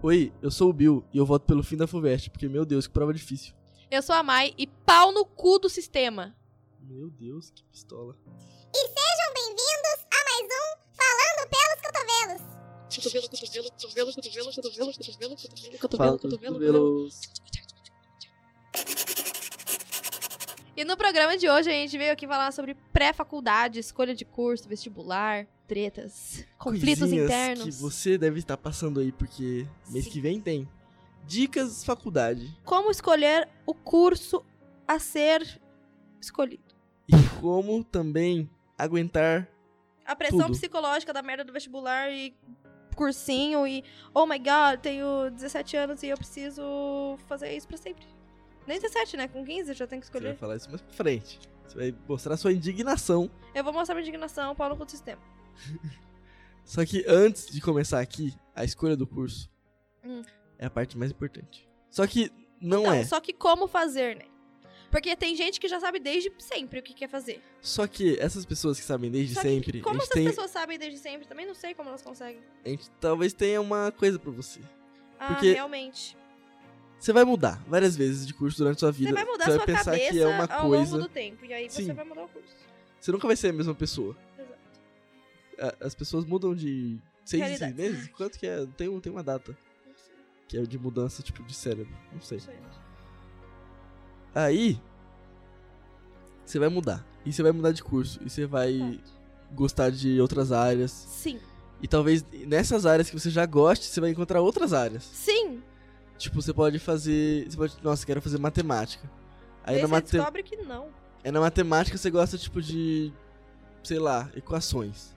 Oi, eu sou o Bill e eu voto pelo fim da FUVEST, porque, meu Deus, que prova difícil. Eu sou a Mai e pau no cu do sistema. Meu Deus, que pistola. E sejam bem-vindos a mais um Falando pelos Cotovelos. Cotovelo, cotovelo, cotovelo, cotovelo, cotovelo, cotovelo, cotovelo, cotovelo, cotovelo, E no programa de hoje a gente veio aqui falar sobre pré-faculdade, escolha de curso, vestibular, tretas, conflitos coisinhas internos. que você deve estar passando aí, porque mês Sim. que vem tem. Dicas faculdade. Como escolher o curso a ser escolhido. E como também aguentar. A pressão Tudo. psicológica da merda do vestibular e cursinho e oh my god, tenho 17 anos e eu preciso fazer isso pra sempre. Nem 17, né? Com 15 eu já tenho que Você vai escolher. falar isso mais pra frente. Você vai mostrar sua indignação. Eu vou mostrar minha indignação, pau no cu do sistema. Só que antes de começar aqui, a escolha do curso Hum. é a parte mais importante. Só que não Então, é. só que como fazer, né? Porque tem gente que já sabe desde sempre o que quer fazer. Só que essas pessoas que sabem desde que sempre, como essas tem. pessoas sabem desde sempre? Também não sei como elas conseguem. A gente talvez tenha uma coisa pra você. Ah, Porque realmente. Você vai mudar várias vezes de curso durante a sua vida. Você vai mudar você sua vai pensar cabeça que é uma ao coisa. longo do tempo. E aí você Sim. vai mudar o curso. Você nunca vai ser a mesma pessoa. Exato. As pessoas mudam de seis em seis Realidade. meses? Quanto que é? Tem, um- tem uma data. Não sei, Que é de mudança, tipo, de cérebro. Não sei. não sei. Aí. Você vai mudar. E você vai mudar de curso. E você vai Fato. gostar de outras áreas. Sim. E talvez nessas áreas que você já goste, você vai encontrar outras áreas. Sim. Tipo, você pode fazer. Você pode. Nossa, quero fazer matemática. Aí Aí na, você mate... descobre que não. Aí na matemática você gosta, tipo, de. Sei lá, equações.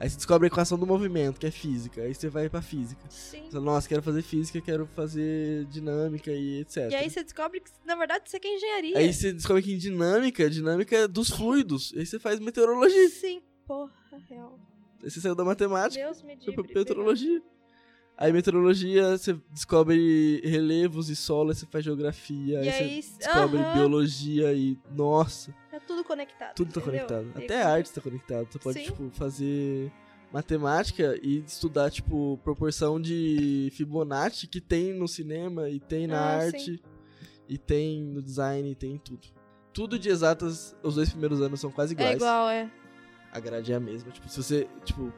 Aí você descobre a equação do movimento, que é física. Aí você vai pra física. Sim. Você fala, nossa, quero fazer física, quero fazer dinâmica e etc. E aí você descobre que, na verdade, você quer engenharia. Aí você descobre que em dinâmica, dinâmica é dos fluidos. Aí você faz meteorologia. Sim. Porra, real. Aí você saiu da matemática, Deus me foi livre. pra meteorologia. Aí meteorologia, você descobre relevos e solo, aí você faz geografia, aí, aí, você descobre aham. biologia e. Nossa, Tá tudo conectado. tudo tá entendeu? conectado. E Até a arte tá conectado. Você pode, Sim. tipo, fazer matemática e estudar, tipo, proporção de Fibonacci que tem no cinema e tem na Ah, arte e tem no design e tem em tudo. Tudo de exatas, os dois primeiros anos são quase É iguais. igual, é. A grade é a mesma. Tipo, se você, tipo,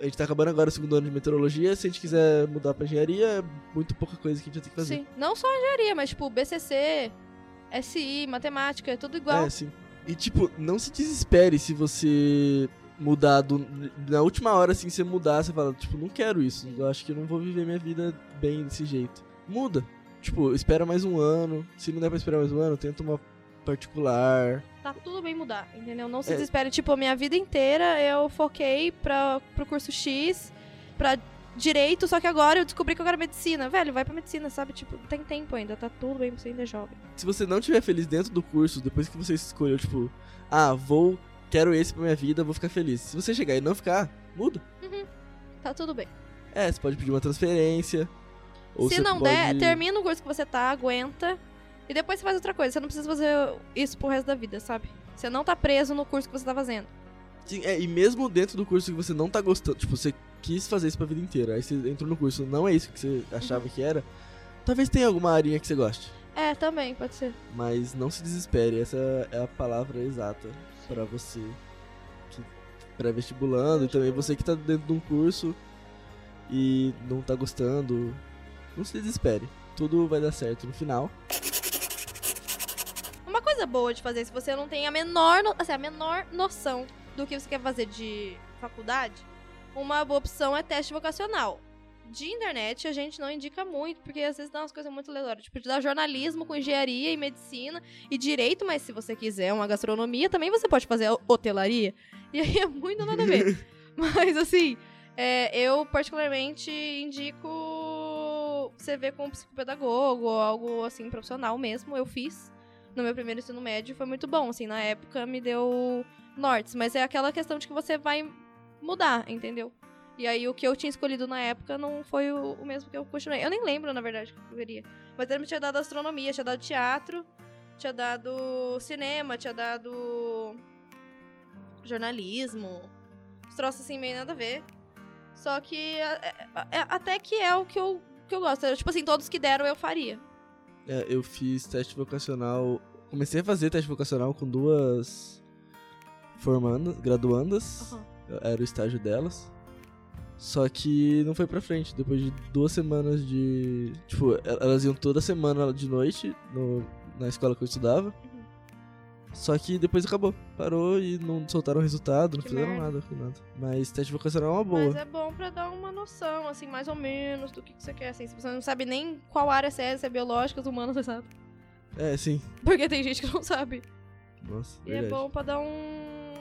a gente tá acabando agora o segundo ano de meteorologia, se a gente quiser mudar pra engenharia, é muito pouca coisa que a gente vai ter que fazer. Sim. Não só engenharia, mas tipo BCC, SI, matemática, é tudo igual. É, sim. E tipo, não se desespere se você mudar do, na última hora assim, você mudar, você fala, tipo, não quero isso. Eu acho que eu não vou viver minha vida bem desse jeito. Muda. Tipo, espera mais um ano. Se não der pra esperar mais um ano, tenta uma particular. Tá tudo bem mudar, entendeu? Não se É. desespere. Tipo, a minha vida inteira eu foquei pra, pro curso X, pra direito, só que agora eu descobri que eu quero medicina. Velho, vai pra medicina, sabe? Tipo, tem tempo ainda, tá tudo bem, você ainda é jovem. Se você não estiver feliz dentro do curso, depois que você escolheu, tipo, ah, vou, quero esse pra minha vida, vou ficar feliz. Se você chegar e não ficar, muda. Tá tudo bem. É, você pode pedir uma transferência. Ou Se não pode... der, termina o curso que você tá, aguenta. E depois você faz outra coisa. Você não precisa fazer isso pro resto da vida, sabe? Você não tá preso no curso que você tá fazendo. Sim, é, e mesmo dentro do curso que você não tá gostando, tipo, você quis fazer isso pra vida inteira, aí você entrou no curso, não é isso que você achava Uhum. que era, talvez tenha alguma arinha que você goste. É, também, pode ser. Mas não se desespere, essa é a palavra exata pra você que pré-vestibulando e também você que tá dentro de um curso e não tá gostando. Não se desespere. Tudo vai dar certo no final. Uma coisa boa de fazer, se você não tem a menor, no- assim, a menor noção do que você quer fazer de faculdade, uma boa opção é teste vocacional. De internet a gente não indica muito, porque às vezes dá umas coisas muito aleatórias. Tipo, de dar jornalismo com engenharia e medicina e direito, mas se você quiser uma gastronomia, também você pode fazer hotelaria. E aí é muito nada a ver. mas assim, é, eu particularmente indico você ver com um psicopedagogo ou algo assim profissional mesmo. Eu fiz no meu primeiro ensino médio foi muito bom, assim, na época me deu nortes, mas é aquela questão de que você vai mudar, entendeu? E aí o que eu tinha escolhido na época não foi o, o mesmo que eu continuei. Eu nem lembro, na verdade, o que eu queria. Mas ele me tinha dado astronomia, tinha dado teatro, tinha dado cinema, tinha dado jornalismo. Os troços assim meio nada a ver. Só que é- é- é- até que é o que eu que eu gosto. Tipo assim, todos que deram eu faria. É, eu fiz teste vocacional. Comecei a fazer teste vocacional com duas formandas, graduandas. Aham. Era o estágio delas. Só que não foi pra frente. Depois de duas semanas de. Tipo, el- elas iam toda semana de noite no- na escola que eu estudava. Uhum. Só que depois acabou. Parou e não soltaram resultado, não Que fizeram merda. nada com nada. Mas teste vocacional é uma boa. Mas é bom pra dar uma noção, assim, mais ou menos do que, que você quer, assim. Se você não sabe nem qual área você é, se é biológicas, humanas, você sabe. É, sim. Porque tem gente que não sabe. Nossa, E é verdade. bom pra dar um...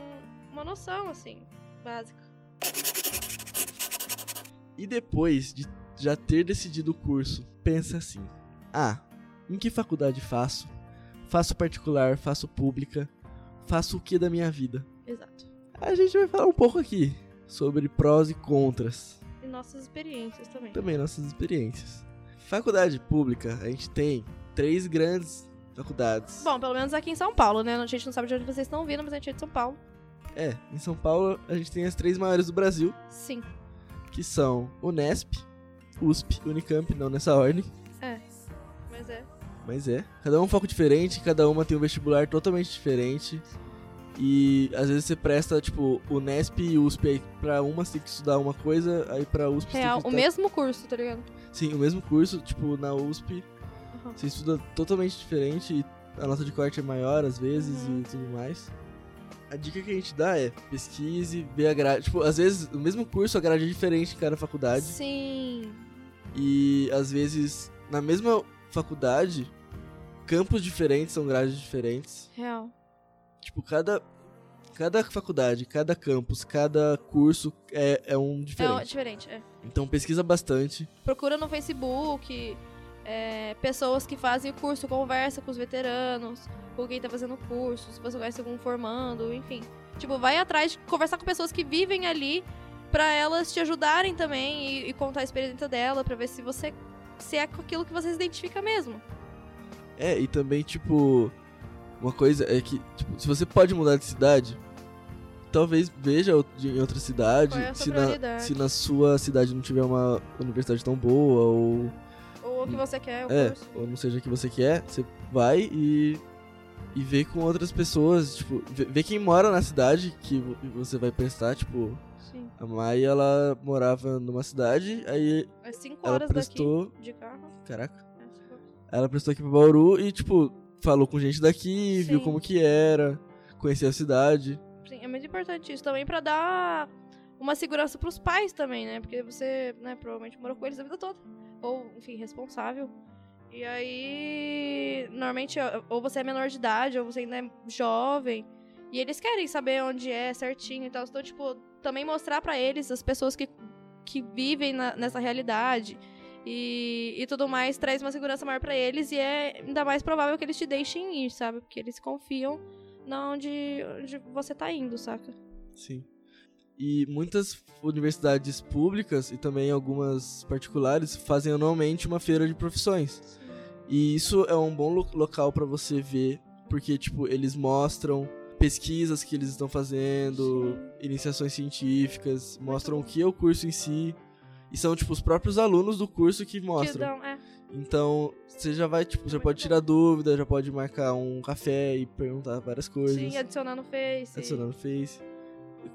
uma noção, assim, básica. E depois de já ter decidido o curso, pensa assim: ah, em que faculdade faço? Faço particular, faço pública, faço o que da minha vida? Exato. A gente vai falar um pouco aqui sobre prós e contras, E nossas experiências também. também nossas experiências. Faculdade pública, a gente tem três grandes faculdades. Bom, pelo menos aqui em São Paulo, né? A gente não sabe de onde vocês estão vindo, mas a gente é de São Paulo. É, em São Paulo a gente tem as três maiores do Brasil, Sim. que são Unesp, USP, Unicamp, não nessa ordem. Mas é. Cada um é um foco diferente, cada uma tem um vestibular totalmente diferente. E às vezes você presta, tipo, Unesp e USP aí pra uma você tem que estudar uma coisa, aí pra USP Real, você o tem que mesmo curso, tá ligado? estudar... Sim, o mesmo curso, tipo, na USP Uhum. você estuda totalmente diferente e a nota de corte é maior às vezes Uhum. e tudo mais. A dica que a gente dá é pesquise, vê a grade. Tipo, às vezes o mesmo curso, a grade é diferente em cada faculdade. Sim. E às vezes, na mesma faculdade, campos diferentes são grades diferentes. Real. Tipo, cada, cada faculdade, cada campus, cada curso é, é um É diferente. ó, diferente, é. Então pesquisa bastante. Procura no Facebook é, pessoas que fazem o curso, conversa com os veteranos, com quem tá fazendo o curso, se você conhece algum formando, enfim. Tipo, vai atrás de conversar com pessoas que vivem ali pra elas te ajudarem também e, e contar a experiência dela pra ver se você se é com aquilo que você se identifica mesmo. É, e também, tipo, uma coisa é que, tipo, se você pode mudar de cidade, talvez veja em outra cidade. É se, na, se na sua cidade não tiver uma universidade tão boa, ou, Ou o que você quer, o é, curso. ou não seja o que você quer, você vai e, e vê com outras pessoas. Tipo, vê, vê quem mora na cidade que vo- você vai prestar, tipo. Sim. A Mai, ela morava numa cidade, aí É cinco ela horas prestou. daqui de carro. Caraca. Ela prestou aqui pra Bauru e, tipo, falou com gente daqui, viu Sim. como que era, conheceu a cidade. Sim, é muito importante isso também pra dar uma segurança pros pais também, né? Porque você, né, provavelmente morou com eles a vida toda. Ou, enfim, responsável. E aí, normalmente, ou você é menor de idade, ou você ainda é jovem. E eles querem saber onde é certinho e tal. Então, tipo, também mostrar pra eles, as pessoas que, que vivem na- nessa realidade e, e tudo mais, traz uma segurança maior pra eles. E é ainda mais provável que eles te deixem ir, sabe? Porque eles confiam na onde, onde você tá indo, saca? Sim. E muitas universidades públicas e também algumas particulares fazem anualmente uma feira de profissões. E isso é um bom lo- local pra você ver, porque, tipo, eles mostram pesquisas que eles estão fazendo, iniciações científicas, mostram o que é o curso em si. E são, tipo, os próprios alunos do curso que Que mostram. dão, é. Então, você já vai, tipo, já pode tirar dúvida, já pode marcar um café e perguntar várias coisas. Sim, adicionar no Face. Adicionar no Face.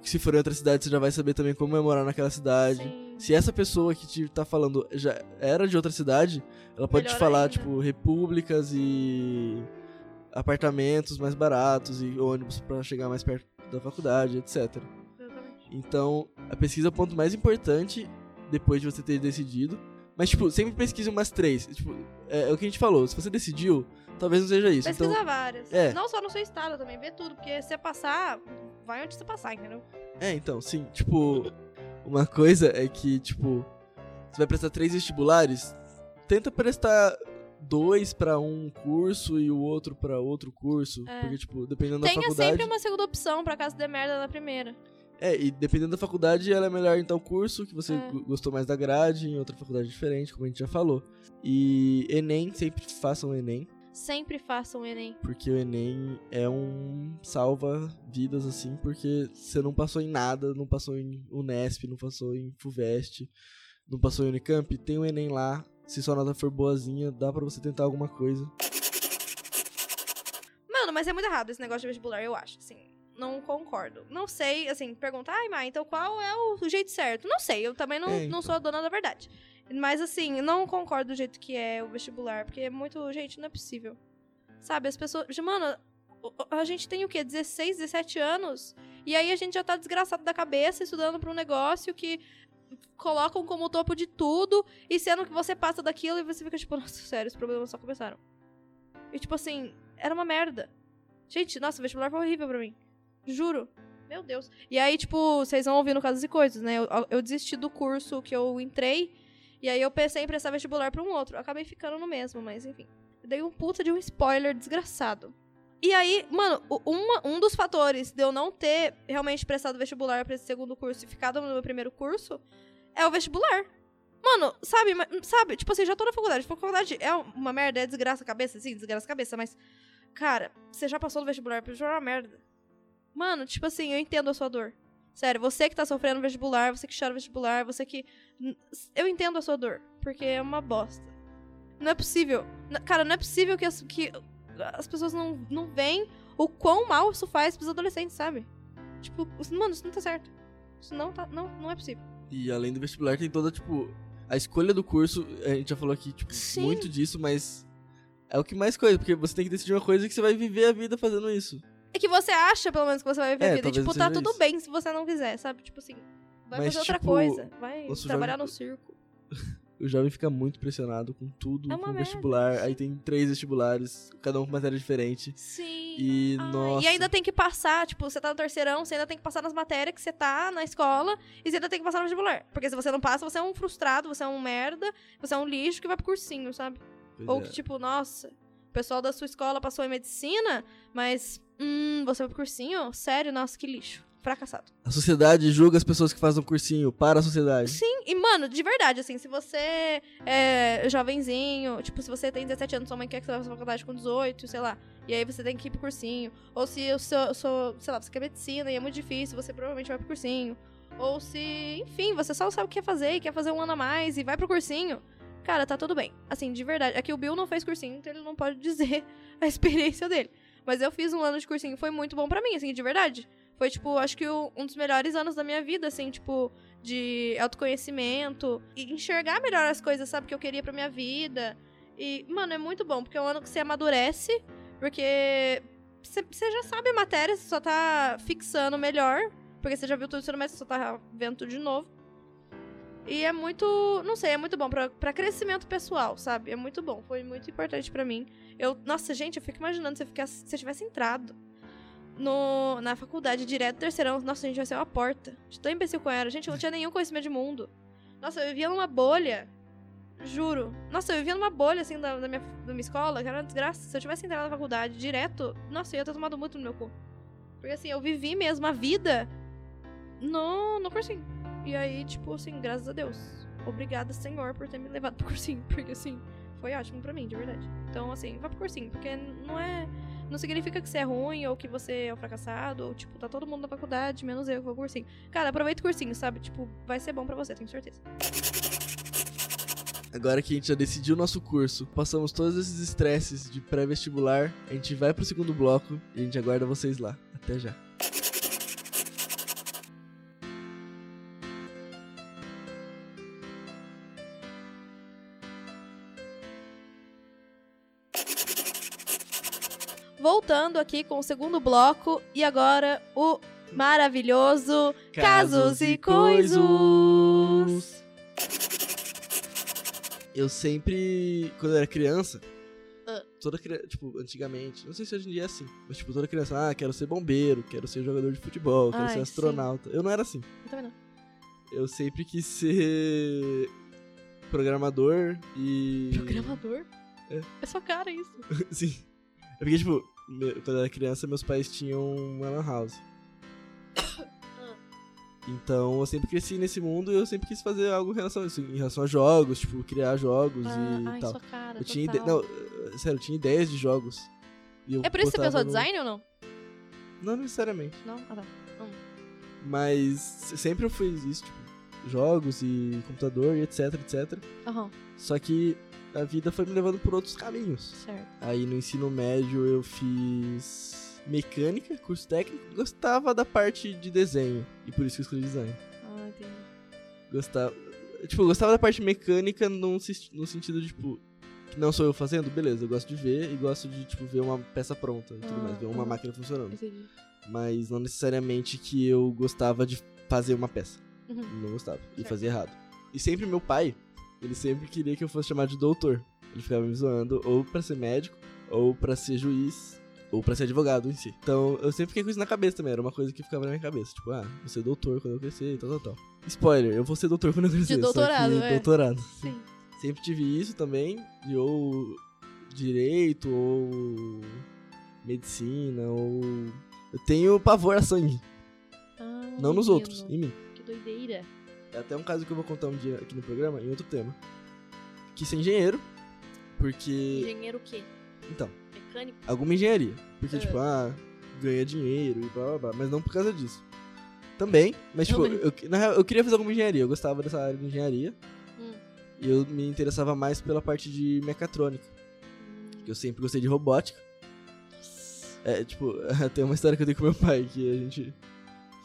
Se for em outra cidade, você já vai saber também como é morar naquela cidade. Sim. Se essa pessoa que te tá falando já era de outra cidade, ela pode te Melhor falar, ainda. tipo, repúblicas e apartamentos mais baratos e ônibus pra chegar mais perto da faculdade, etc. Exatamente. Então, a pesquisa é o ponto mais importante depois de você ter decidido. Mas, tipo, sempre pesquise umas três. Tipo, é, é o que a gente falou. Se você decidiu, talvez não seja isso. Pesquisar Então, várias. é. Não só no seu estado também, vê tudo. Porque se você passar, vai onde você passar, entendeu? é, então, sim. Tipo, uma coisa é que, tipo, você vai prestar três vestibulares, tenta prestar dois pra um curso e o outro pra outro curso. É. Porque, tipo, dependendo da Tenha faculdade. sempre uma segunda opção pra caso dê merda na primeira. É, e dependendo da faculdade, ela é melhor em tal curso, que você É. go- gostou mais da grade, em outra faculdade diferente, como a gente já falou. E Enem, sempre façam Enem, Sempre façam Enem. porque o Enem é um salva-vidas, assim, porque você não passou em nada, não passou em Unesp, não passou em FUVEST, não passou em Unicamp, tem o Enem lá, se sua nota for boazinha, dá pra você tentar alguma coisa. Mano, mas é muito errado esse negócio de vestibular, eu acho, assim. Não concordo. Não sei, assim, perguntar, ai, Mai, então qual é o jeito certo? Não sei, eu também não, É, não então. sou a dona da verdade. Mas, assim, não concordo do jeito que é o vestibular, porque é muito. Gente, não é possível. Sabe, as pessoas. Mano, a gente tem o quê? 16, 17 anos? E aí a gente já tá desgraçado da cabeça, estudando pra um negócio que colocam como topo de tudo, e sendo que você passa daquilo e você fica tipo, nossa, sério, os problemas só começaram. E tipo assim, era uma merda. Gente, nossa, o vestibular foi horrível pra mim. Juro. Meu Deus. E aí, tipo, vocês vão ouvindo casos e coisas, né? Eu, eu desisti do curso que eu entrei, e aí eu pensei em prestar vestibular pra um outro. Eu acabei ficando no mesmo, mas enfim. Eu dei um puta de um spoiler desgraçado. E aí, mano, uma- um dos fatores de eu não ter realmente prestado vestibular pra esse segundo curso e ficado no meu primeiro curso é o vestibular. Mano, sabe, sabe, tipo assim, já tô na faculdade. Faculdade é uma merda, é desgraça a cabeça, sim, desgraça a cabeça, mas, cara, você já passou no vestibular, vestibular é uma merda. Mano, tipo assim, eu entendo a sua dor. Sério, você que tá sofrendo vestibular, você que chora vestibular, você que. Eu entendo a sua dor, porque é uma bosta. Não é possível. Cara, não é possível que as, que as pessoas não, não veem o quão mal isso faz pros adolescentes, sabe? Tipo, mano, isso não tá certo. Isso não tá. Não, não é possível. E além do vestibular, tem toda, tipo, a escolha do curso, a gente já falou aqui, tipo, Sim. muito disso, mas é o que mais coisa, porque você tem que decidir uma coisa que você vai viver a vida fazendo isso. É que você acha, pelo menos, que você vai viver É, a vida. E, tipo, tá tudo isso. bem se você não quiser, sabe? Tipo assim, vai Mas, fazer outra tipo, coisa. Vai nosso trabalhar jovem- no circo. O jovem fica muito pressionado com tudo, É com merda. vestibular, aí tem três vestibulares, cada um com matéria diferente. Sim. E, Ai, nossa... E ainda tem que passar, tipo, você tá no terceirão, você ainda tem que passar nas matérias que você tá na escola e você ainda tem que passar no vestibular. Porque se você não passa, você é um frustrado, você é um merda, você é um lixo que vai pro cursinho, sabe? Pois Ou é. que, tipo, nossa, o pessoal da sua escola passou em medicina, mas, hum, você vai pro cursinho? Sério? Nossa, que lixo. Fracassado. A sociedade julga as pessoas que fazem um cursinho para a sociedade. Sim, e, mano, de verdade, assim, se você é jovenzinho, tipo, se você tem 17 anos, sua mãe quer que você vá pra faculdade com 18, sei lá, e aí você tem que ir pro cursinho. Ou se eu sou, sou, sei lá, você quer medicina e é muito difícil, você provavelmente vai pro cursinho. Ou se, enfim, você só sabe o que quer fazer e quer fazer um ano a mais e vai pro cursinho. Cara, tá tudo bem. Assim, de verdade. É que o Bill não fez cursinho, então ele não pode dizer a experiência dele. Mas eu fiz um ano de cursinho, foi muito bom pra mim, assim, de verdade. Foi, tipo, acho que o- um dos melhores anos da minha vida, assim, tipo, de autoconhecimento e enxergar melhor as coisas, sabe, que eu queria pra minha vida. E, mano, é muito bom, porque é um ano que você amadurece, porque você já sabe a matéria, você só tá fixando melhor, porque você já viu tudo isso, mas você só tá vendo tudo de novo. E é muito, não sei, é muito bom pra crescimento pessoal, sabe? É muito bom, foi muito importante pra mim. Eu, nossa, gente, eu fico imaginando se eu, ficasse, se eu tivesse entrado no, na faculdade direto, terceirão, nossa, a gente vai ser uma porta. De tão imbecil eu era. Gente, eu não tinha nenhum conhecimento de mundo. Nossa, eu vivia numa bolha. Juro. Nossa, eu vivia numa bolha, assim, da, da minha, da minha escola, que era uma desgraça. Se eu tivesse entrado na faculdade direto, nossa, eu ia ter tomado muito no meu cu. Porque, assim, eu vivi mesmo a vida no, no cursinho. E aí, tipo, assim, graças a Deus. Obrigada, Senhor, por ter me levado pro cursinho. Porque, assim, foi ótimo pra mim, de verdade. Então, assim, vá pro cursinho. Porque não é... Não significa que você é ruim ou que você é um fracassado. Ou, tipo, tá todo mundo na faculdade, menos eu que vou pro cursinho. Cara, aproveita o cursinho, sabe? Tipo, vai ser bom pra você, tenho certeza. Agora que a gente já decidiu o nosso curso, passamos todos esses estresses de pré-vestibular, a gente vai pro segundo bloco e a gente aguarda vocês lá. Até já. Voltando aqui com o segundo bloco. E agora, o maravilhoso Casos e Coisos. Eu sempre, quando eu era criança, Ah. toda criança, tipo, antigamente, não sei se hoje em dia é assim, mas tipo, toda criança, ah, quero ser bombeiro, quero ser jogador de futebol, quero Ai, ser sim. astronauta. Eu não era assim. Eu também não. Eu sempre quis ser programador e. Programador? É. É sua cara isso. Sim. É porque, tipo, quando eu era criança, meus pais tinham uma lan house. Então eu sempre cresci nesse mundo e eu sempre quis fazer algo em relação a isso, em relação a jogos, tipo, criar jogos Ah, e ai, tal. sua cara. Eu tinha ide... total. Não, eh, sério, eu tinha ideias de jogos. É por isso que você pensou no- design ou não? Não necessariamente. Não? Ah, tá. Mas se- sempre eu fiz isso, tipo. jogos e computador e etc, etc. Aham, Só que a vida foi me levando por outros caminhos. certo. Aí no ensino médio eu fiz mecânica, curso técnico. Gostava da parte de desenho e por isso que eu escolhi design. Ah, entendi. Gostava. Tipo, gostava da parte mecânica num, no sentido de, tipo, que não sou eu fazendo, beleza, eu gosto de ver e gosto de, tipo, ver uma peça pronta e tudo Ah, mais, ver uma ah. máquina funcionando. Entendi. Mas não necessariamente que eu gostava de fazer uma peça. Uhum. Não gostava. E fazia errado. E sempre meu pai, ele sempre queria que eu fosse chamado de doutor. Ele ficava me zoando ou pra ser médico, ou pra ser juiz, ou pra ser advogado em si. Então eu sempre fiquei com isso na cabeça também. Era uma coisa que ficava na minha cabeça. Tipo, ah, vou ser doutor quando eu crescer e tal, tal, tal. Spoiler, eu vou ser doutor quando eu crescer. só doutorado, é. doutorado. Sim. Sempre tive isso também, de ou direito, ou medicina, ou. Eu tenho pavor a sangue. Ah, Não nos outros, em mim. Que doideira. É até um caso que eu vou contar um dia aqui no programa, em outro tema. Quis ser engenheiro, porque. Engenheiro o quê? Então, Mecânico? alguma engenharia. Porque, É. tipo, ah, ganha dinheiro e blá blá blá, mas não por causa disso. Também, mas, tipo, eu, na real, eu queria fazer alguma engenharia, eu gostava dessa área de engenharia. Hum. E eu me interessava mais pela parte de mecatrônica, Hum. que eu sempre gostei de robótica. É, tipo, tem uma história que eu dei com meu pai, que a gente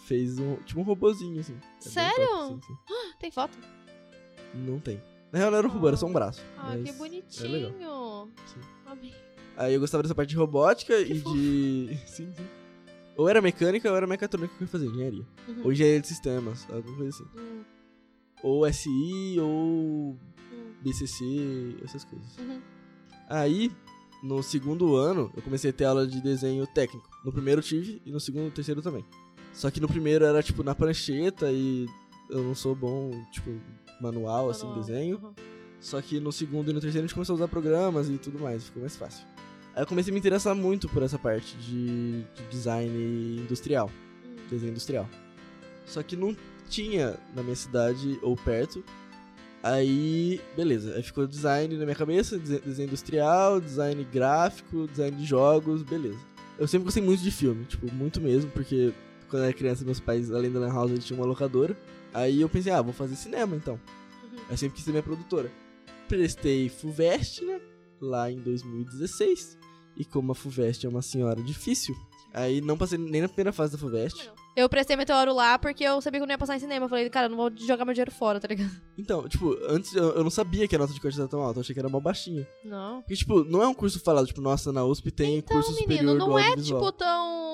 fez um, tipo, um robozinho, assim. É Sério? top, assim, sim. Tem foto? Não tem. Na real, não era um robô, era só um braço. Ah, que é bonitinho. legal. Sim. Amei. Aí eu gostava dessa parte de robótica Que e fofo. de. Sim, sim. Ou era mecânica ou era mecatrônica que eu ia fazer, engenharia. Uhum. Ou engenharia de sistemas, alguma coisa assim. Hum, Ou SI ou hum, BCC, essas coisas. uhum. Aí, no segundo ano, eu comecei a ter aula de desenho técnico. No primeiro eu tive e no segundo e terceiro também. Só que no primeiro era tipo na prancheta e eu não sou bom, tipo, manual, assim, Manual. desenho. Uhum. Só que no segundo e no terceiro a gente começou a usar programas e tudo mais, ficou mais fácil. Aí eu comecei a me interessar muito por essa parte de, de design industrial, Hum. desenho industrial. Só que não tinha na minha cidade ou perto. Aí, beleza, aí ficou design na minha cabeça, dese- desenho industrial, design gráfico, design de jogos, beleza. Eu sempre gostei muito de filme, tipo, muito mesmo, porque quando eu era criança meus pais, além da Lan House, eles tinham uma locadora. Aí eu pensei, ah, vou fazer cinema então. Uhum. Eu sempre quis ser minha produtora. Prestei FUVEST, né? Lá em 2016. E como a FUVEST é uma senhora difícil, aí não passei nem na primeira fase da FUVEST. Eu prestei Meteoro lá porque eu sabia que eu não ia passar em cinema. Eu falei, cara, não vou jogar meu dinheiro fora, tá ligado? Então, tipo, antes eu, eu não sabia que a nota de corte era tão alta, eu achei que era mó baixinha. Não. Porque, tipo, não é um curso falado, tipo, nossa, na USP tem Então, curso superior menino, do não é audiovisual. tipo tão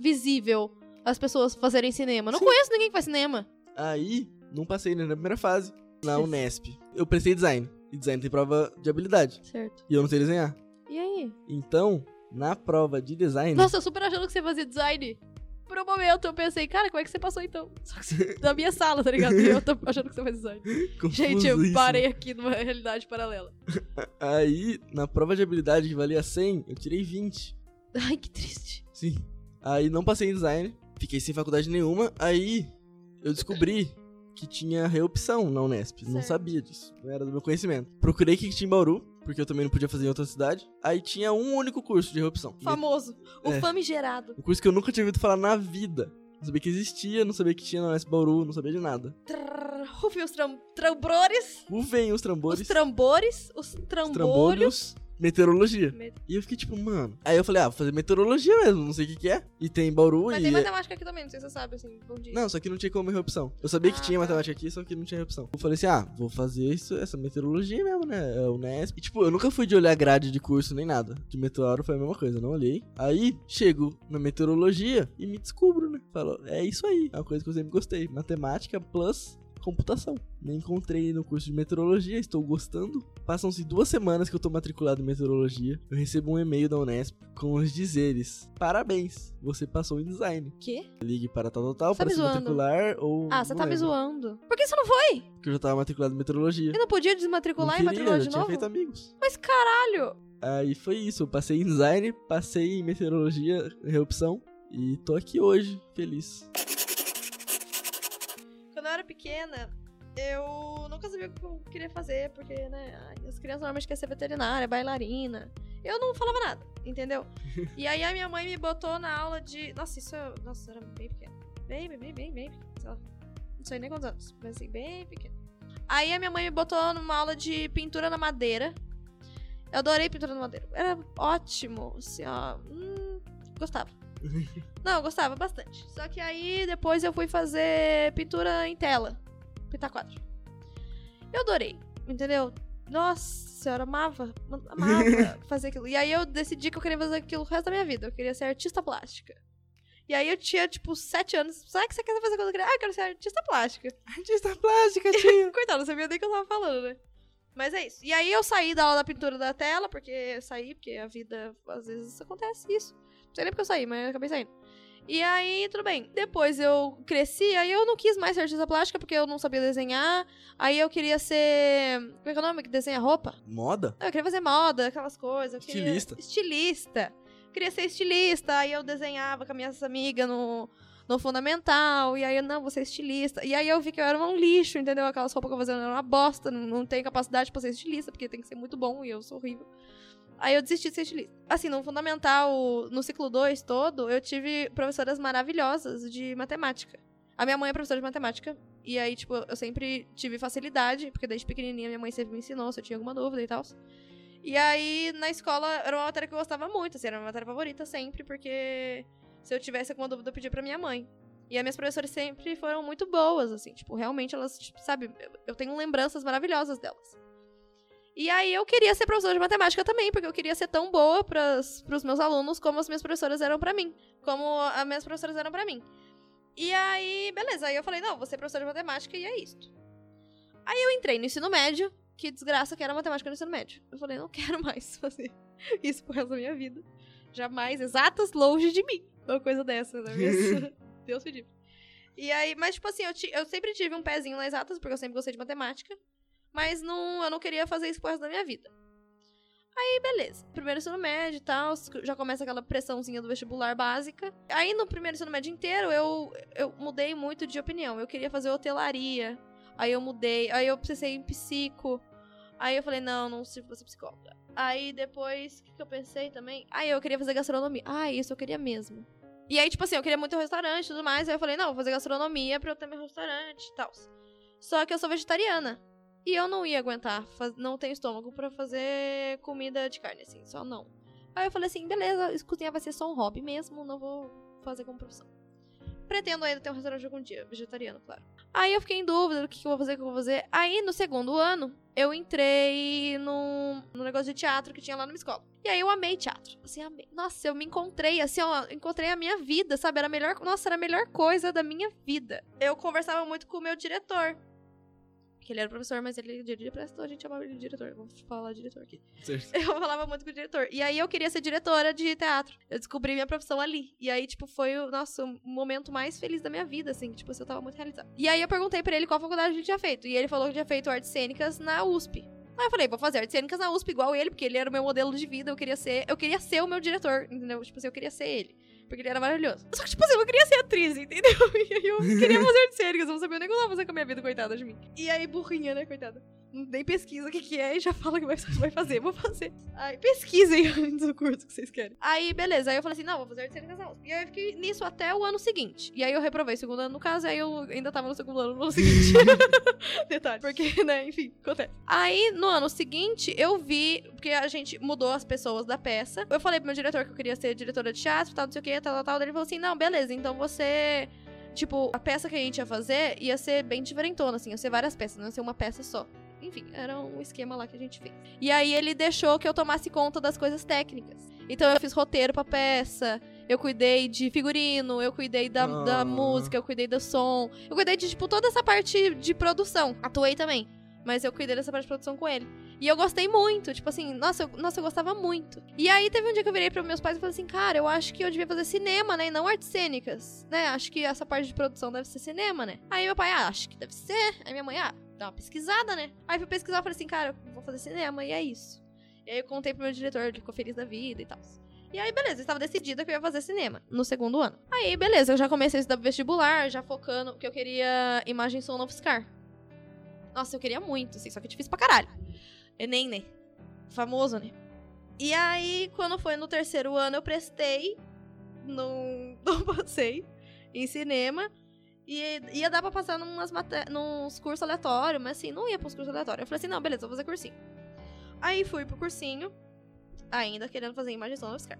visível as pessoas fazerem cinema. Não Sim. conheço ninguém que faz cinema. Aí, não passei nem na primeira fase, na Unesp. Eu prestei design, e design tem prova de habilidade, Certo. e eu não sei desenhar. E aí? Então, na prova de design... Nossa, eu super achando que você fazia design. Por um momento eu pensei, cara, como é que você passou então? Só que você- na minha sala, tá ligado? E eu tô achando que você faz design. Gente, eu parei aqui numa realidade paralela. Aí, na prova de habilidade que valia 100, eu tirei 20. Ai, que triste. Sim. Aí não passei em design, fiquei sem faculdade nenhuma. Aí eu descobri que tinha reopção na Unesp. Não Certo. sabia disso, não era do meu conhecimento. Procurei que tinha em Bauru, porque eu também não podia fazer em outra cidade. Aí tinha um único curso de reopção. Famoso. O É. famigerado. Um curso que eu nunca tinha ouvido falar na vida. Não sabia que existia, não sabia que tinha na Unesp Bauru, não sabia de nada. Rufem os tram trambores. Uvem os Os trambores, trambores. Os os trambolhos. Meteorologia. Met- E eu fiquei tipo, mano. Aí eu falei, ah, vou fazer meteorologia mesmo, não sei o que que é. E tem em Bauru Mas e. tem é- matemática aqui também, não sei se você sabe, assim, bom dia. Não, só que não tinha como errar opção. Eu sabia que Ah, tinha tá. matemática aqui, só que não tinha opção. Eu falei assim, ah, vou fazer isso, essa meteorologia mesmo, né? É o Nesp. E tipo, eu nunca fui de olhar grade de curso nem nada. De meteoro foi a mesma coisa, não olhei. Aí, chego na meteorologia e me descubro, né? Falo, é isso aí, é uma coisa que eu sempre gostei. Matemática plus computação. Me encontrei no curso de meteorologia, estou gostando. Passam-se duas semanas que eu tô matriculado em meteorologia. Eu recebo um e-mail da Unesp com os dizeres: Parabéns, você passou em design Quê? ligue para tal, tal, tal, tá para me se matricular ou... Ah, você não tá me lembro, zoando. Por que você não foi? Porque eu já tava matriculado em meteorologia. Eu não podia Não desmatricular e queria, matricular já de tinha novo? feito amigos. Mas caralho! Aí foi isso, eu passei em design, passei em meteorologia, reopção, e tô aqui hoje, feliz. Pequena, eu nunca sabia o que eu queria fazer, porque, né, as crianças normalmente querem ser veterinária, bailarina. Eu não falava nada, entendeu? e aí a minha mãe me botou na aula de. Nossa, isso eu. Nossa, eu era bem pequena. Bem, bem, bem, bem, bem pequena. Sei lá. Não sei nem quantos anos. Mas assim, bem pequeno. Aí a minha mãe me botou numa aula de pintura na madeira. Eu adorei pintura na madeira. Era ótimo, assim, ó. Hum, gostava. Não, eu gostava bastante. Só que aí depois eu fui fazer pintura em tela. Pintar quadro. Eu adorei, entendeu? Nossa senhora, amava, amava fazer aquilo. E aí eu decidi que eu queria fazer aquilo o resto da minha vida. Eu queria ser artista plástica. E aí eu tinha, tipo, sete anos. Sabe o que você quer fazer quando criança? Ah, eu quero ser artista plástica. Artista plástica, tio. Coitado, não sabia nem o que eu tava falando, né? Mas é isso. E aí eu saí da aula da pintura da tela, porque eu saí, porque a vida, às vezes, acontece isso. Não sei nem porque eu saí, mas eu acabei saindo. E aí, tudo bem. Depois eu cresci, aí eu não quis mais ser artista plástica, porque eu não sabia desenhar. Aí eu queria ser. Como é que é o nome? Que desenha roupa? Moda? Eu queria fazer moda, aquelas coisas. Eu queria- Estilista. Estilista. Eu queria ser estilista. Aí eu desenhava com as minhas amigas no, no fundamental. E aí eu, não, vou ser estilista. E aí eu vi que eu era um lixo, entendeu? Aquelas roupas que eu fazia eram uma bosta. Não, não tenho capacidade pra ser estilista, porque tem que ser muito bom e eu sou horrível. Aí eu desisti de ser estilista. Assim, no fundamental, no ciclo 2 todo, eu tive professoras maravilhosas de matemática. A minha mãe é professora de matemática. E aí, tipo, eu sempre tive facilidade, porque desde pequenininha minha mãe sempre me ensinou se eu tinha alguma dúvida e tal. E aí, na escola, era uma matéria que eu gostava muito, assim, era uma matéria favorita sempre, porque se eu tivesse alguma dúvida, eu pedia pra minha mãe. E as minhas professoras sempre foram muito boas, assim, tipo, realmente elas, tipo, sabe, eu- eu tenho lembranças maravilhosas delas. E aí eu queria ser professora de matemática também, porque eu queria ser tão boa pras, pros meus alunos como as minhas professoras eram pra mim. Como as minhas professoras eram pra mim. E aí, beleza, aí eu falei, não, vou ser professora de matemática e é isto. Aí eu entrei no ensino médio, que desgraça que era matemática no ensino médio. Eu falei, não quero mais fazer isso pro resto da minha vida. Jamais, exatas longe de mim. Uma coisa dessa, né? Deus me livre. E aí, mas tipo assim, eu, eu sempre tive um pezinho nas exatas, porque eu sempre gostei de matemática. Mas não, eu não queria fazer isso resto da minha vida. Aí, beleza. Primeiro ensino médio e tal, já começa aquela pressãozinha do vestibular básica. Aí, no primeiro ensino médio inteiro, eu, eu mudei muito de opinião. Eu queria fazer hotelaria. Aí eu mudei. Aí eu precisei em psico. Aí eu falei, não, não sirvo pra ser psicóloga. Aí depois, o que, que eu pensei também? Aí eu queria fazer gastronomia. Ah, isso eu queria mesmo. E aí, tipo assim, eu queria muito restaurante e tudo mais. Aí eu falei, não, vou fazer gastronomia pra eu ter meu restaurante e tal. Só que eu sou vegetariana. E eu não ia aguentar, não tenho estômago pra fazer comida de carne, assim, só não. Aí eu falei assim, beleza, cozinhar vai ser só um hobby mesmo, não vou fazer como profissão. Pretendo ainda ter um restaurante algum dia, vegetariano, claro. Aí eu fiquei em dúvida do que, que eu vou fazer, o que eu vou fazer. Aí, no segundo ano, eu entrei num, num negócio de teatro que tinha lá na minha escola. E aí eu amei teatro. Assim, amei. Nossa, eu me encontrei, assim, ó, encontrei a minha vida, sabe? Era a melhor, nossa, era a melhor coisa da minha vida. Eu conversava muito com o meu diretor. Que ele era professor, mas ele dirigia pra a gente chamava ele de diretor. Vou falar diretor aqui. Certo. Eu falava muito com o diretor. E aí eu queria ser diretora de teatro. Eu descobri minha profissão ali. E aí, tipo, foi o nosso momento mais feliz da minha vida, assim. Tipo, assim, eu tava muito realizada. E aí eu perguntei pra ele qual faculdade ele tinha feito. E ele falou que tinha feito artes cênicas na USP. Aí eu falei, vou fazer artes cênicas na USP igual ele, porque ele era o meu modelo de vida. Eu queria ser. Eu queria ser o meu diretor, entendeu? Tipo assim, eu queria ser ele. Porque ele era maravilhoso. Só que, tipo assim, eu não queria ser atriz, entendeu? E aí eu queria fazer artes cênicas, eu não sabia nem o que eu fazendo com a minha vida, coitada de mim. E aí, burrinha, né, coitada? Nem pesquisa o que, que é e já fala que vai, fazer. Vou fazer. Aí, pesquisem antes do curso que vocês querem. Aí, beleza. Aí eu falei assim, não, vou fazer artes cênicas. E aí eu fiquei nisso até o ano seguinte. E aí eu reprovei o segundo ano no caso, aí eu ainda tava no segundo ano no ano seguinte. Detalhe. Porque, né, enfim, acontece. Aí, no ano seguinte, eu vi, porque a gente mudou as pessoas da peça. Eu falei pro meu diretor que eu queria ser diretora de teatro, tal, não sei o que, tal, tal, tal. Daí Ele falou assim: não, beleza, então você. Tipo, a peça que a gente ia fazer ia ser bem diferentona, assim, ia ser várias peças, não ia ser uma peça só. Enfim, era um esquema lá que a gente fez. E aí ele deixou que eu tomasse conta das coisas técnicas. Então eu fiz roteiro pra peça, eu cuidei de figurino, eu cuidei da, da Ah. música, eu cuidei do som. Eu cuidei de, tipo, toda essa parte de produção. Atuei também. Mas eu cuidei dessa parte de produção com ele. E eu gostei muito, tipo assim, nossa eu, nossa, eu gostava muito. E aí teve um dia que eu virei para meus pais e falei assim, cara, eu acho que eu devia fazer cinema, né? E não artes cênicas, né? Acho que essa parte de produção deve ser cinema, né? Aí meu pai, ah, acho que deve ser. Aí minha mãe, ah, dá uma pesquisada, né? Aí fui pesquisar e falei assim, cara, vou fazer cinema, e é isso. E aí eu contei pro meu diretor, ele ficou feliz da vida e tal. E aí, beleza, eu estava decidida que eu ia fazer cinema no segundo ano. Aí, beleza, eu já comecei a estudar vestibular, já focando que eu queria imagem, som no UFSCar. Nossa, eu queria muito, assim, só que é difícil pra caralho. Enem, né? Famoso, né? E aí, quando foi no terceiro ano, eu prestei, não, não passei em cinema. E ia dar pra passar numas maté nos cursos aleatórios, mas assim, não ia pros cursos aleatórios. Eu falei assim, não, beleza, vou fazer cursinho. Aí fui pro cursinho, ainda querendo fazer imagem som UFSCar.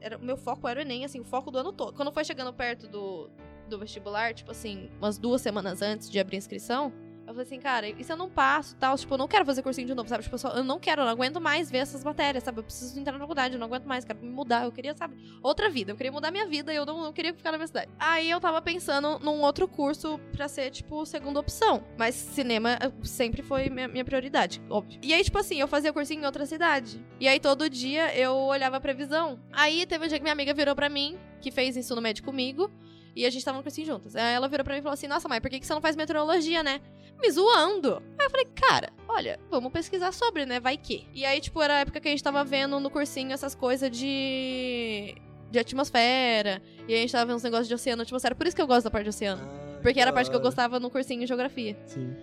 Era, meu foco era o Enem, assim, o foco do ano todo. Quando foi chegando perto do, do vestibular, tipo assim, umas duas semanas antes de abrir inscrição, eu falei assim, cara, e se eu não passo tal? Tipo, eu não quero fazer cursinho de novo, sabe? Tipo, eu, só- eu não quero, eu não aguento mais ver essas matérias, sabe? Eu preciso entrar na faculdade, eu não aguento mais, quero me mudar. Eu queria, sabe, outra vida. Eu queria mudar minha vida e eu não, não queria ficar na minha cidade. Aí eu tava pensando num outro curso pra ser, tipo, segunda opção. Mas cinema eh, sempre foi minha, minha prioridade, óbvio. E aí, tipo assim, eu fazia cursinho em outra cidade. E aí todo dia eu olhava a previsão. Aí teve um dia que minha amiga virou pra mim, que fez ensino médio comigo. E a gente tava no cursinho juntas. Aí ela virou pra mim e falou assim: Nossa, mãe, por que que você não faz meteorologia, né? Me zoando. Aí eu falei, cara, olha, vamos pesquisar sobre, né? Vai que. E aí, tipo, era a época que a gente tava vendo no cursinho essas coisas de. de atmosfera. E a gente tava vendo uns negócios de oceano, atmosfera. Por isso que eu gosto da parte de oceano. Ah, Porque era a parte que eu gostava no cursinho de geografia. Sim.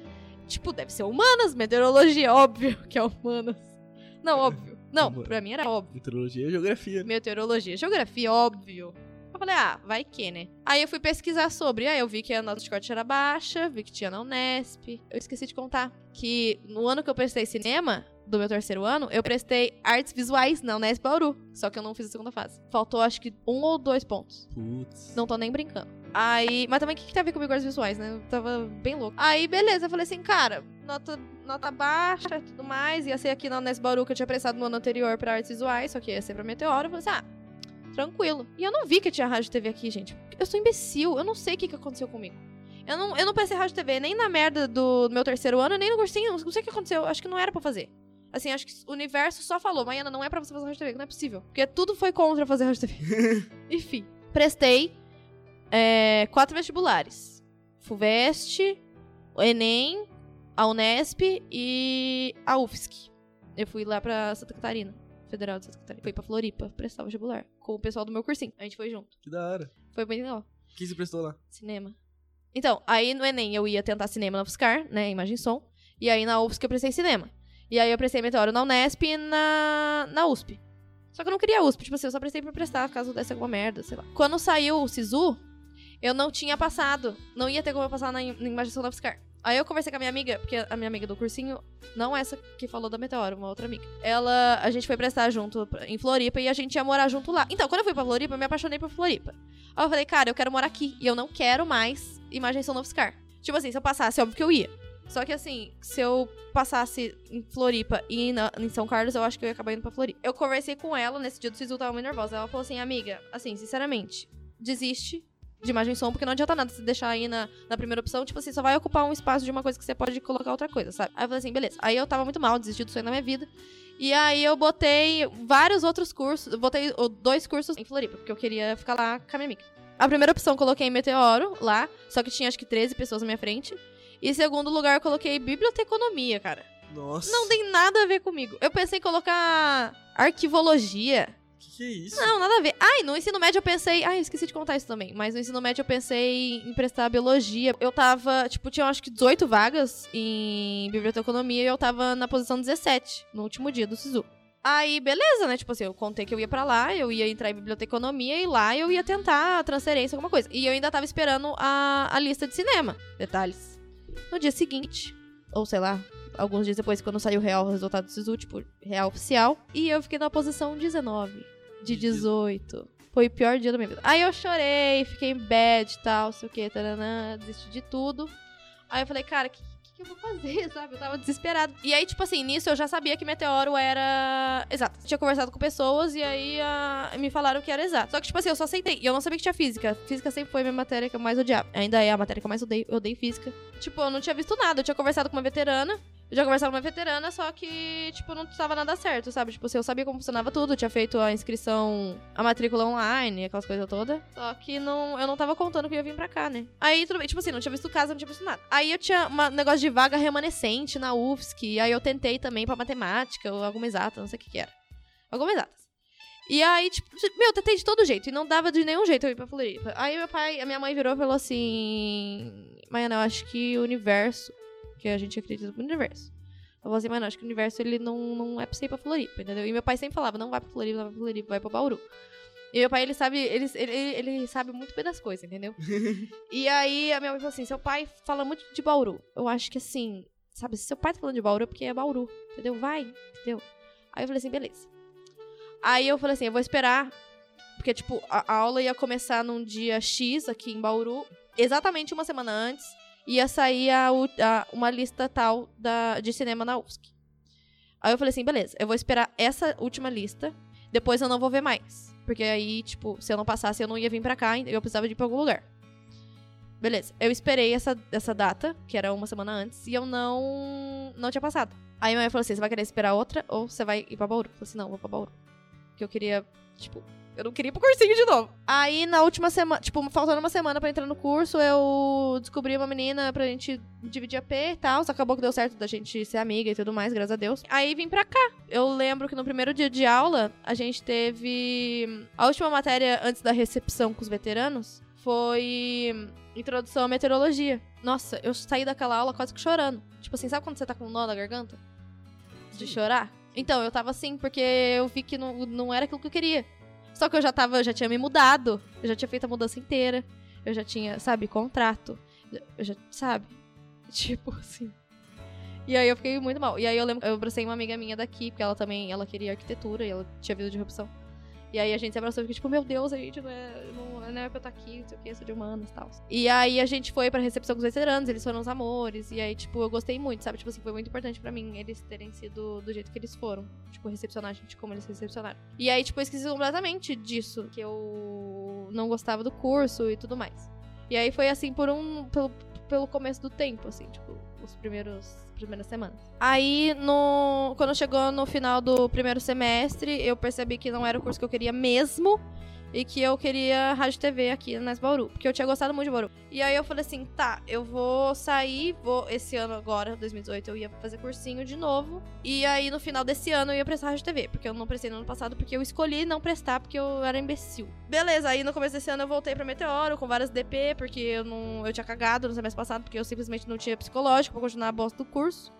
Tipo, deve ser humanas, meteorologia, óbvio que é humanas. Não, óbvio. Não, pra mim era óbvio. Meteorologia e geografia. Meteorologia, geografia, óbvio. Eu falei, ah, vai que, né? Aí eu fui pesquisar sobre, aí eu vi que a nota de corte era baixa, vi que tinha na Unesp. Eu esqueci de contar que no ano que eu prestei cinema, do meu terceiro ano, eu prestei artes visuais na Unesp Bauru. Só que eu não fiz a segunda fase. Faltou, acho que, um ou dois pontos. Putz. Não tô nem brincando. Aí, mas também o que, que tem a ver comigo artes visuais, né? Eu tava bem louco. Aí, beleza, eu falei assim, cara, nota, nota baixa e tudo mais. Ia ser aqui na Unesp Bauru que eu tinha prestado no ano anterior pra artes visuais, só que ia ser pra Meteoro. Eu falei assim, ah, tranquilo. E eu não vi que tinha rádio TV aqui, gente. Eu sou imbecil, eu não sei o que, que aconteceu comigo. Eu não, eu não prestei rádio TV nem na merda do meu terceiro ano, nem no cursinho. Não sei o que aconteceu. Acho que não era pra fazer. Assim, acho que o universo só falou, Maiana, não é pra você fazer rádio TV, não é possível. Porque tudo foi contra fazer rádio TV. Enfim, prestei é, quatro vestibulares. FUVEST, o Enem, a Unesp e a UFSC. Eu fui lá pra Santa Catarina, Federal de Santa Catarina. Fui pra Floripa prestar o vestibular com o pessoal do meu cursinho. A gente foi junto. Que da hora. Foi bem legal. O que você prestou lá? Cinema. Então, aí no Enem eu ia tentar cinema na UFSCar, né, imagem e som. E aí na UFSC eu prestei cinema. E aí eu prestei meteoro na Unesp e na, na USP. Só que eu não queria USP, tipo assim, eu só prestei pra prestar, caso desse alguma merda, sei lá. Quando saiu o SISU, eu não tinha passado. Não ia ter como eu passar na, na imagem som da UFSCar. Aí eu conversei com a minha amiga, porque a minha amiga do cursinho, não essa que falou da Meteoro, uma outra amiga. Ela, a gente foi prestar junto em Floripa e a gente ia morar junto lá. Então, quando eu fui pra Floripa, eu me apaixonei por Floripa. Aí eu falei, cara, eu quero morar aqui e eu não quero mais imagem som no UFSCar. Tipo assim, se eu passasse, óbvio que eu ia. Só que assim, se eu passasse em Floripa e na- em São Carlos, eu acho que eu ia acabar indo pra Floripa. Eu conversei com ela nesse dia do Sisu, tava muito nervosa. Ela falou assim, amiga, assim, sinceramente, desiste de imagem e som, porque não adianta nada você deixar aí na, na primeira opção, tipo assim, só vai ocupar um espaço de uma coisa que você pode colocar outra coisa, sabe? Aí eu falei assim, beleza. Aí eu tava muito mal, desisti do sonho da minha vida. E aí eu botei vários outros cursos, botei dois cursos em Floripa, porque eu queria ficar lá com a minha amiga. A primeira opção eu coloquei Meteoro lá, só que tinha acho que 13 pessoas na minha frente. E em segundo lugar eu coloquei Biblioteconomia, cara. Nossa. Não tem nada a ver comigo. Eu pensei em colocar Arquivologia. Que que é isso? Não, nada a ver. Ai, no ensino médio eu pensei. Ai, eu esqueci de contar isso também. Mas no ensino médio eu pensei em prestar biologia. Eu tava, tipo, tinha acho que 18 vagas em biblioteconomia e eu tava na posição 17, no último dia do SISU. Aí, beleza, né? Tipo assim, eu contei que eu ia pra lá, eu ia entrar em biblioteconomia e lá eu ia tentar a transferência, alguma coisa. E eu ainda tava esperando a, a lista de cinema. Detalhes. No dia seguinte, ou sei lá, alguns dias depois, quando saiu o real o resultado do SISU, tipo, real oficial. E eu fiquei na posição 19 de 18. Foi o pior dia da minha vida. Aí eu chorei, fiquei em bad e tal, sei o que, taranã, desisti de tudo. Aí eu falei, cara, o que, que, que eu vou fazer, sabe? Eu tava desesperado. E aí, tipo assim, nisso eu já sabia que meteoro era exato. Tinha conversado com pessoas e aí ah, me falaram que era exato. Só que, tipo assim, eu só aceitei. E eu não sabia que tinha física. Física sempre foi a minha matéria que eu mais odiava. Ainda é a matéria que eu mais odeio. Eu odeio física. Tipo, eu não tinha visto nada. Eu tinha conversado com uma veterana. Já conversava com uma veterana, só que, tipo, não estava nada certo, sabe? Tipo, eu sabia como funcionava tudo, tinha feito a inscrição, a matrícula online, aquelas coisas todas. Só que não, eu não tava contando que eu ia vir pra cá, né? Aí, tudo bem, tipo assim, não tinha visto casa, não tinha visto nada. Aí eu tinha um negócio de vaga remanescente na UFSC, aí eu tentei também pra matemática, ou alguma exata, não sei o que que era. Alguma exatas. E aí, tipo, meu, eu tentei de todo jeito, e não dava de nenhum jeito eu ir pra Floripa. Aí meu pai, a minha mãe virou e falou assim: Maiana, eu acho que o universo, que a gente acredita no universo. Eu falei assim, mano, acho que o universo ele não, não é pra você ir pra Floripa, entendeu? E meu pai sempre falava, não vai pra Floripa, não vai pra Floripa, vai pra Bauru. E meu pai, ele sabe, ele, ele, ele sabe muito bem das coisas, entendeu? e aí a minha mãe falou assim: seu pai fala muito de Bauru. Eu acho que assim, sabe, se seu pai tá falando de Bauru é porque é Bauru, entendeu? Vai, entendeu? Aí eu falei assim, beleza. Aí eu falei assim, eu vou esperar. Porque, tipo, a, a aula ia começar num dia X aqui em Bauru, exatamente uma semana antes. Ia sair a, a- uma lista tal da, de cinema na UFSC. Aí eu falei assim, beleza, eu vou esperar essa última lista, depois eu não vou ver mais. Porque aí, tipo, se eu não passasse, eu não ia vir pra cá, eu precisava de ir pra algum lugar. Beleza, eu esperei essa, essa data, que era uma semana antes, e eu não não tinha passado. Aí minha mãe falou assim, você vai querer esperar outra ou você vai ir pra Bauru? Eu falei assim, não, vou pra Bauru. Porque eu queria, tipo, eu não queria ir pro cursinho de novo. Aí na última semana, tipo, faltando uma semana pra entrar no curso, eu descobri uma menina pra gente dividir a P e tal. Acabou que deu certo da gente ser amiga e tudo mais, graças a Deus. Aí vim pra cá. Eu lembro que no primeiro dia de aula, a gente teve. A última matéria antes da recepção com os veteranos foi Introdução à Meteorologia. Nossa, eu saí daquela aula quase que chorando. Tipo assim, sabe quando você tá com um nó na garganta? De chorar? Então, eu tava assim, porque eu vi que não, não era aquilo que eu queria. Só que eu já tava, eu já tinha me mudado, eu já tinha feito a mudança inteira, eu já tinha, sabe, contrato, eu já, sabe? Tipo assim. E aí eu fiquei muito mal. E aí eu lembro eu abracei uma amiga minha daqui, porque ela também, ela queria arquitetura e ela tinha vida de opção. E aí a gente se abraçou e ficou tipo, meu Deus, a gente não é, não, não é pra eu estar aqui, não sei o que, sou de humanas e tal. E aí a gente foi pra recepção com os veteranos, eles foram os amores. E aí, tipo, eu gostei muito, sabe? Tipo assim, foi muito importante pra mim eles terem sido do jeito que eles foram. Tipo, recepcionar a gente como eles recepcionaram. E aí, tipo, eu esqueci completamente disso, que eu não gostava do curso e tudo mais. E aí foi assim por um. Pelo começo do tempo, assim, tipo, os primeiros. Primeiras semanas. Aí, no, quando chegou no final do primeiro semestre, eu percebi que não era o curso que eu queria mesmo e que eu queria rádio TV aqui nas Bauru, porque eu tinha gostado muito de Bauru. E aí eu falei assim, tá, eu vou sair, vou esse ano agora, 2018, eu ia fazer cursinho de novo. E aí no final desse ano eu ia prestar rádio TV, porque eu não prestei no ano passado, porque eu escolhi não prestar porque eu era imbecil. Beleza, aí no começo desse ano eu voltei pra Meteoro com várias DP, porque eu não eu tinha cagado no semestre passado, porque eu simplesmente não tinha psicológico pra continuar a bosta do curso.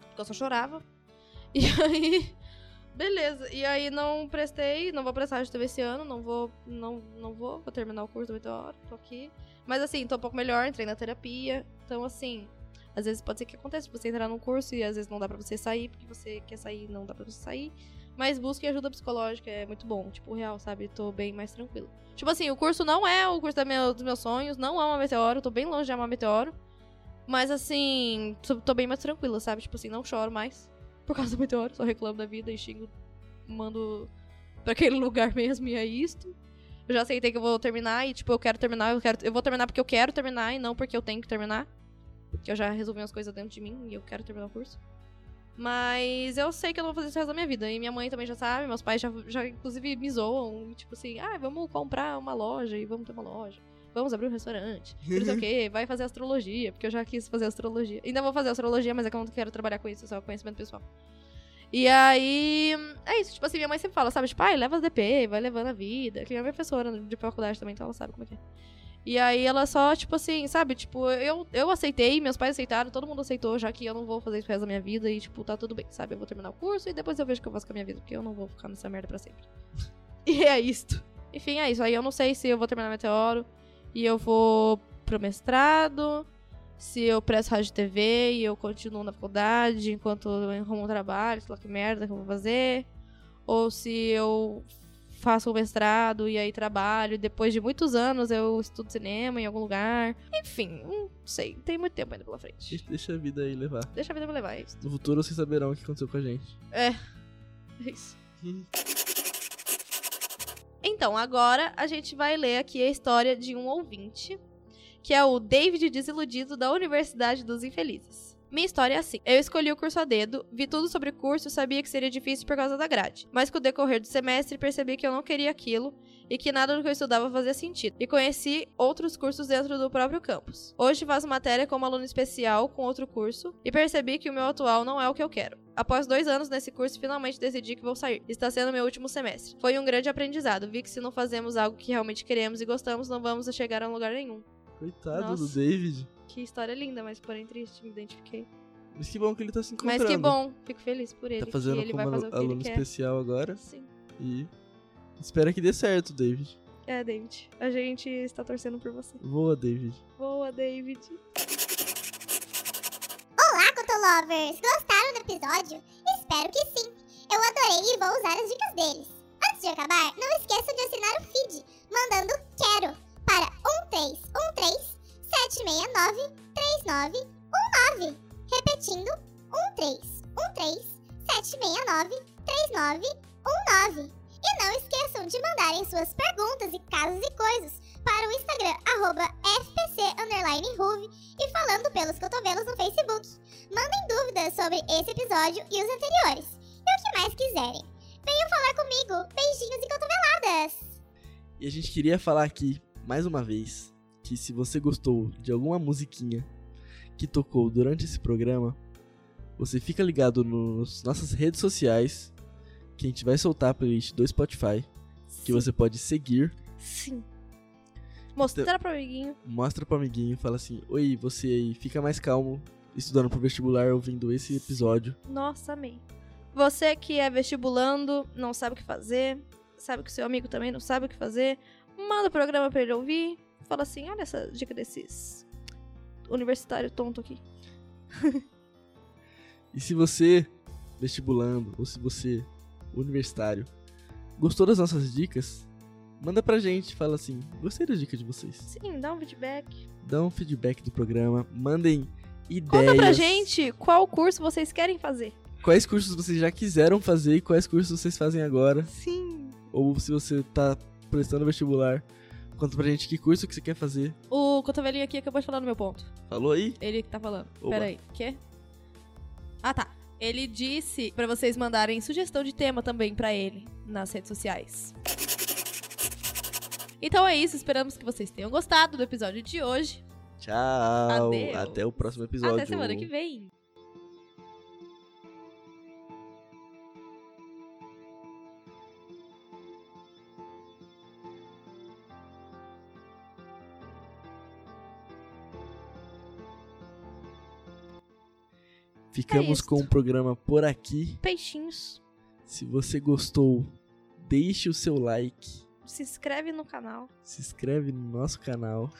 Porque eu só chorava. E aí Beleza, e aí não prestei, não vou prestar de esse ano, não vou, não, não vou, vou terminar o curso do Meteoro, tô aqui. Mas assim, tô um pouco melhor, entrei na terapia, então assim, às vezes pode ser que aconteça, você entrar num curso e às vezes não dá pra você sair, porque você quer sair não dá pra você sair. Mas busque ajuda psicológica, é muito bom, tipo, real, sabe, tô bem mais tranquilo. Tipo assim, o curso não é o curso meu- dos meus sonhos, não é uma Meteoro, tô bem longe de amar Meteoro. Mas assim, tô bem mais tranquila, sabe, tipo assim, não choro mais por causa do Meteoro, só reclamo da vida e xingo mando pra aquele lugar mesmo e é isto. Eu já aceitei que eu vou terminar e, tipo, eu quero terminar, eu quero. Eu vou terminar porque eu quero terminar e não porque eu tenho que terminar. Que eu já resolvi umas coisas dentro de mim e eu quero terminar o curso. Mas eu sei que eu não vou fazer isso o resto da minha vida. E minha mãe também já sabe, meus pais já, já inclusive me zoam. Tipo assim, ah, vamos comprar uma loja e vamos ter uma loja. Vamos abrir um restaurante. Não sei o quê, vai fazer astrologia, porque eu já quis fazer astrologia. Ainda vou fazer astrologia, mas é que eu não quero trabalhar com isso, é só conhecimento pessoal. E aí, é isso, tipo assim, minha mãe sempre fala, sabe, tipo, ai, leva as DP, vai levando a vida. Que minha professora de faculdade também, então ela sabe como é que é. E aí ela só, tipo assim, sabe, tipo, eu, eu aceitei, meus pais aceitaram, todo mundo aceitou, já que eu não vou fazer isso pro resto da minha vida e, tipo, tá tudo bem, sabe? Eu vou terminar o curso e depois eu vejo o que eu faço com a minha vida, porque eu não vou ficar nessa merda pra sempre. e é isto. Enfim, é isso. Aí eu não sei se eu vou terminar Meteoro e eu vou pro mestrado, se eu presto rádio TV e eu continuo na faculdade enquanto eu arrumo um trabalho, sei lá que merda que eu vou fazer. Ou se eu faço o mestrado e aí trabalho. e Depois de muitos anos eu estudo cinema em algum lugar. Enfim, não sei. Tem muito tempo ainda pela frente. Deixa- a vida aí levar. Deixa a vida me levar, é isso. No futuro vocês saberão o que aconteceu com a gente. É isso. Então, agora a gente vai ler aqui a história de um ouvinte, que é o David Desiludido da Universidade dos Infelizes. Minha história é assim. Eu escolhi o curso a dedo, vi tudo sobre o curso e sabia que seria difícil por causa da grade. Mas com o decorrer do semestre percebi que eu não queria aquilo e que nada do que eu estudava fazia sentido. E conheci outros cursos dentro do próprio campus. Hoje faço matéria como aluno especial com outro curso e percebi que o meu atual não é o que eu quero. Após dois anos nesse curso, finalmente decidi que vou sair. Está sendo meu último semestre. Foi um grande aprendizado. Vi que se não fazemos algo que realmente queremos e gostamos, não vamos chegar a lugar nenhum. Coitado Nossa. do David. Que história linda, mas porém triste, me identifiquei. Mas que bom que ele tá se encontrando. Mas que bom, fico feliz por ele. Tá fazendo que ele como vai fazer alu- o que ele aluno quer. especial agora. Sim. E Espero que dê certo, David. É, David. A gente está torcendo por você. Voa, David. Boa, David. Olá, Cotolovers! Gostaram do episódio? Espero que sim! Eu adorei e vou usar as dicas deles. Antes de acabar, não esqueça de assinar o feed, mandando quero para 1313 769 3919. Repetindo, 1313 769 3919. E não esqueçam de mandarem suas perguntas e casos e coisas para o Instagram, arroba e falando pelos cotovelos no Facebook. Mandem dúvidas sobre esse episódio e os anteriores. E o que mais quiserem. Venham falar comigo. Beijinhos e cotoveladas. E a gente queria falar aqui, mais uma vez, que se você gostou de alguma musiquinha que tocou durante esse programa, você fica ligado nas nossas redes sociais, que a gente vai soltar a playlist do Spotify, que você pode seguir, Sim. Mostrar pro amiguinho. mostra pro amiguinho, fala assim: Oi, você aí, fica mais calmo estudando pro vestibular ouvindo esse episódio. Nossa, amei. Você que é vestibulando, não sabe o que fazer, sabe que seu amigo também não sabe o que fazer, manda o programa pra ele ouvir. Fala assim: olha essa dica desses universitário tonto aqui. E se você, vestibulando, ou se você, universitário, gostou das nossas dicas, manda pra gente, fala assim: Gostei das dicas de vocês. Sim, dá um feedback. Dá um feedback do programa, mandem ideias. Conta pra gente qual curso vocês querem fazer. Quais cursos vocês já quiseram fazer e quais cursos vocês fazem agora. Sim. Ou se você tá prestando vestibular, conta pra gente que curso que você quer fazer. O cotovelinho aqui acabou de falar no meu ponto. Falou aí? Ele que tá falando. Oba. Pera aí. Quê? Ah, tá. Ele disse pra vocês mandarem sugestão de tema também pra ele nas redes sociais. Então é isso, esperamos que vocês tenham gostado do episódio de hoje. Tchau. Adeus. Até o próximo episódio. Até semana que vem. Ficamos É com o programa por aqui. Peixinhos. Se você gostou, deixe o seu like, Se inscreve no canal. se inscreve no nosso canal.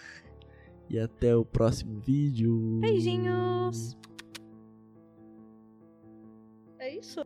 E até o próximo vídeo. Beijinhos. É isso?